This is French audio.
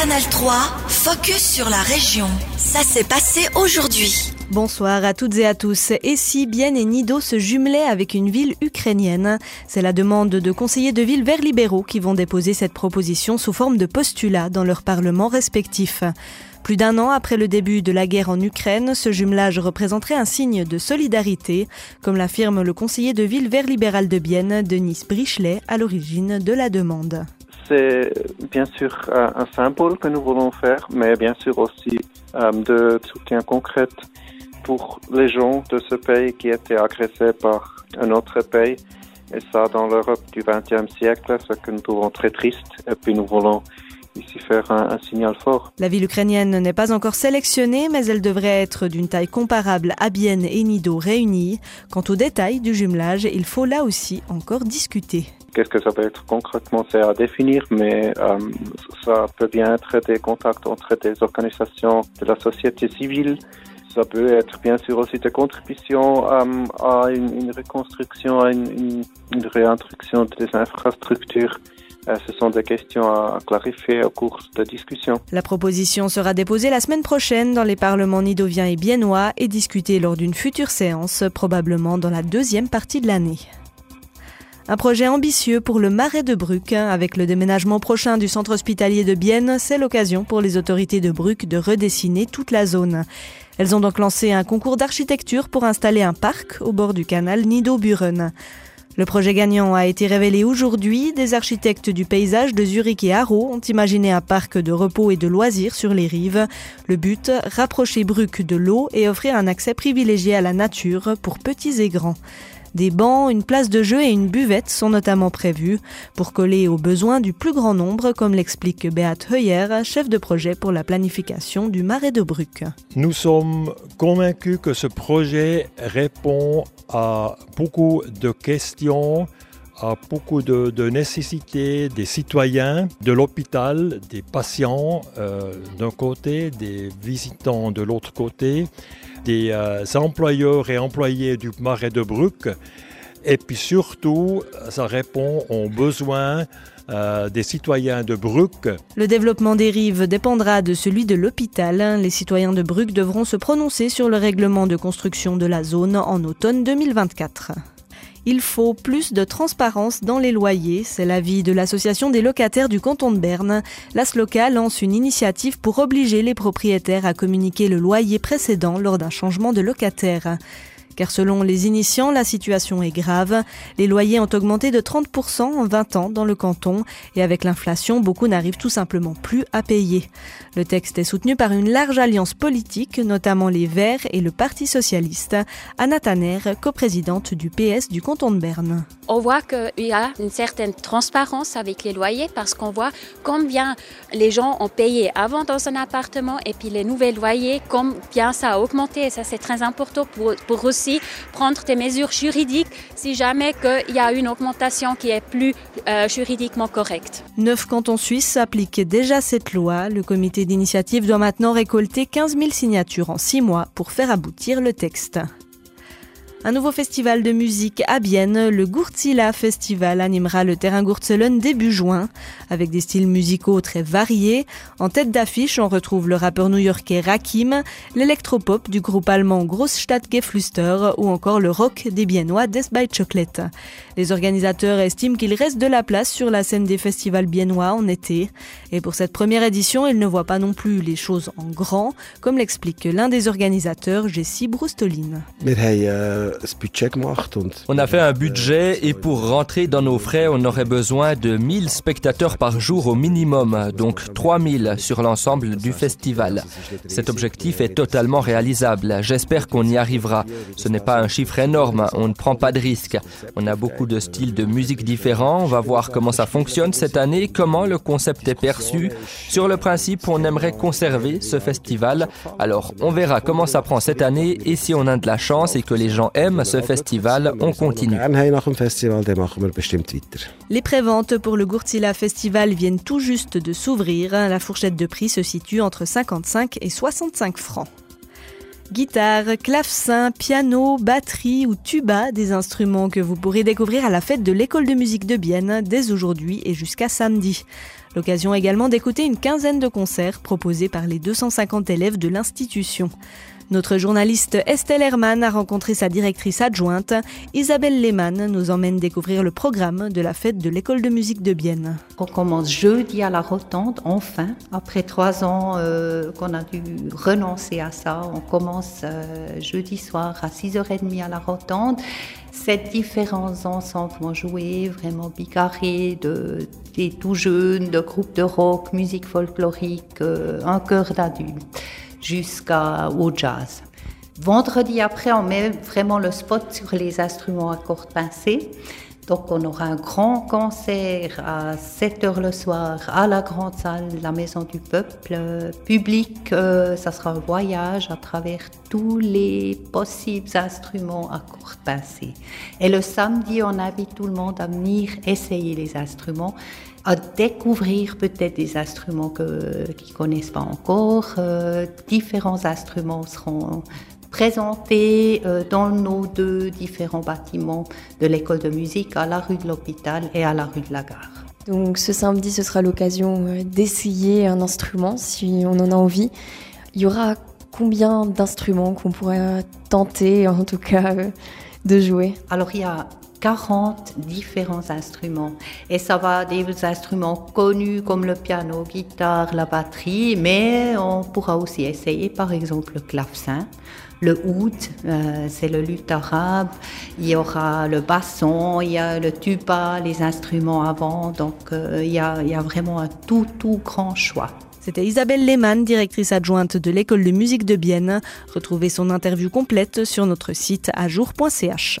Canal 3, focus sur la région. Ça s'est passé aujourd'hui. Bonsoir à toutes et à tous. Et si Bienne et Nido se jumelaient avec une ville ukrainienne? C'est la demande de conseillers de ville verts libéraux qui vont déposer cette proposition sous forme de postulat dans leurs parlements respectifs. Plus d'un an après le début de la guerre en Ukraine, ce jumelage représenterait un signe de solidarité, comme l'affirme le conseiller de ville vert libéral de Bienne, Denis Brichelet, à l'origine de la demande. C'est bien sûr un symbole que nous voulons faire, mais bien sûr aussi euh, de soutien concret pour les gens de ce pays qui étaient agressés par un autre pays. Et ça, dans l'Europe du XXe siècle, ce que nous trouvons très triste. Et puis nous voulons ici faire un, signal fort. La ville ukrainienne n'est pas encore sélectionnée, mais elle devrait être d'une taille comparable à Bienne et Nido réunis. Quant aux détails du jumelage, il faut là aussi encore discuter. Qu'est-ce que ça peut être concrètement, c'est à définir, mais euh, ça peut bien être des contacts entre des organisations de la société civile. Ça peut être bien sûr aussi des contributions euh, à une, reconstruction, à une, une réintroduction des infrastructures euh, ce sont des questions à clarifier au cours de discussion. La proposition sera déposée la semaine prochaine dans les parlements nidoviens et biennois et discutée lors d'une future séance, probablement dans la deuxième partie de l'année. Un projet ambitieux pour le Marais de Bruck. Avec le déménagement prochain du centre hospitalier de Bienne, c'est l'occasion pour les autorités de Bruck de redessiner toute la zone. Elles ont donc lancé un concours d'architecture pour installer un parc au bord du canal Nido-Buren. Le projet gagnant a été révélé aujourd'hui. Des architectes du paysage de Zurich et Haro ont imaginé un parc de repos et de loisirs sur les rives. Le but, rapprocher Bruck de l'eau et offrir un accès privilégié à la nature pour petits et grands. Des bancs, une place de jeu et une buvette sont notamment prévus pour coller aux besoins du plus grand nombre, comme l'explique Beat Heuer, chef de projet pour la planification du Marais de Bruck. Nous sommes convaincus que ce projet répond à beaucoup de questions à beaucoup de, nécessités des citoyens, de l'hôpital, des patients euh, d'un côté, des visitants de l'autre côté, des euh, employeurs et employés du Marais de Bruck. Et puis surtout, ça répond aux besoins euh, des citoyens de Bruck. Le développement des rives dépendra de celui de l'hôpital. Les citoyens de Bruck devront se prononcer sur le règlement de construction de la zone en automne 2024. Il faut plus de transparence dans les loyers, c'est l'avis de l'association des locataires du canton de Berne. L'ASLOCA lance une initiative pour obliger les propriétaires à communiquer le loyer précédent lors d'un changement de locataire car selon les initiants, la situation est grave. Les loyers ont augmenté de 30% en 20 ans dans le canton et avec l'inflation, beaucoup n'arrivent tout simplement plus à payer. Le texte est soutenu par une large alliance politique, notamment les Verts et le Parti socialiste. Anna Tanner, coprésidente du PS du canton de Berne. On voit qu'il y a une certaine transparence avec les loyers parce qu'on voit combien les gens ont payé avant dans un appartement et puis les nouveaux loyers, combien ça a augmenté. Et ça, c'est très important pour, pour aussi prendre des mesures juridiques si jamais il y a une augmentation qui est plus euh, juridiquement correcte. Neuf cantons suisses appliquent déjà cette loi. Le comité d'initiative doit maintenant récolter 15 000 signatures en six mois pour faire aboutir le texte. Un nouveau festival de musique à Bienne, le Gurtzilla Festival, animera le terrain Gurtzelen début juin, avec des styles musicaux très variés. En tête d'affiche, on retrouve le rappeur new-yorkais Rakim, l'électropop du groupe allemand Großstadtgeflüster ou encore le rock des Biennois Death by Chocolate. Les organisateurs estiment qu'il reste de la place sur la scène des festivals biennois en été. Et pour cette première édition, ils ne voient pas non plus les choses en grand, comme l'explique l'un des organisateurs, Jessie Brustolin. On a fait un budget et pour rentrer dans nos frais, on aurait besoin de 1000 spectateurs par jour au minimum, donc 3000 sur l'ensemble du festival. Cet objectif est totalement réalisable. J'espère qu'on y arrivera. Ce n'est pas un chiffre énorme, on ne prend pas de risques. On a beaucoup de styles de musique différents. On va voir comment ça fonctionne cette année, comment le concept est perçu. Sur le principe, on aimerait conserver ce festival. Alors, on verra comment ça prend cette année et si on a de la chance et que les gens aiment ce festival, on continue. Les préventes pour le Gurtila Festival viennent tout juste de s'ouvrir. La fourchette de prix se situe entre 55 et 65 francs. Guitare, clavecin, piano, batterie ou tuba, des instruments que vous pourrez découvrir à la fête de l'école de musique de Bienne dès aujourd'hui et jusqu'à samedi. L'occasion également d'écouter une quinzaine de concerts proposés par les 250 élèves de l'institution. Notre journaliste Estelle Herman a rencontré sa directrice adjointe. Isabelle Lehmann nous emmène découvrir le programme de la fête de l'école de musique de Bienne. On commence jeudi à la Rotonde, enfin. Après trois ans euh, qu'on a dû renoncer à ça, on commence euh, jeudi soir à 6h30 à la Rotonde. Ces différents ensembles vont jouer, vraiment bigarrés, de, des tout jeunes, de groupes de rock, musique folklorique, euh, un chœur d'adultes jusqu'au jazz. Vendredi après, on met vraiment le spot sur les instruments à cordes pincées. Donc on aura un grand concert à 7 heures le soir à la grande salle la Maison du Peuple. public, euh, ça sera un voyage à travers tous les possibles instruments à cordes pincées. Et le samedi, on invite tout le monde à venir essayer les instruments à découvrir peut-être des instruments qu'ils ne connaissent pas encore. Euh, différents instruments seront présentés euh, dans nos deux différents bâtiments de l'école de musique à la rue de l'hôpital et à la rue de la gare. Donc ce samedi, ce sera l'occasion euh, d'essayer un instrument si on en a envie. Il y aura combien d'instruments qu'on pourrait tenter en tout cas de jouer? Alors il y a 40 différents instruments. Et ça va des instruments connus comme le piano, guitare, la batterie, mais on pourra aussi essayer par exemple le clavecin. Le oud, euh, c'est le luth arabe. Il y aura le basson, il y a le tuba, les instruments avant. Donc euh, il, y a, il y a vraiment un tout, tout grand choix. C'était Isabelle Lehmann, directrice adjointe de l'école de musique de Bienne. Retrouvez son interview complète sur notre site ajour.ch.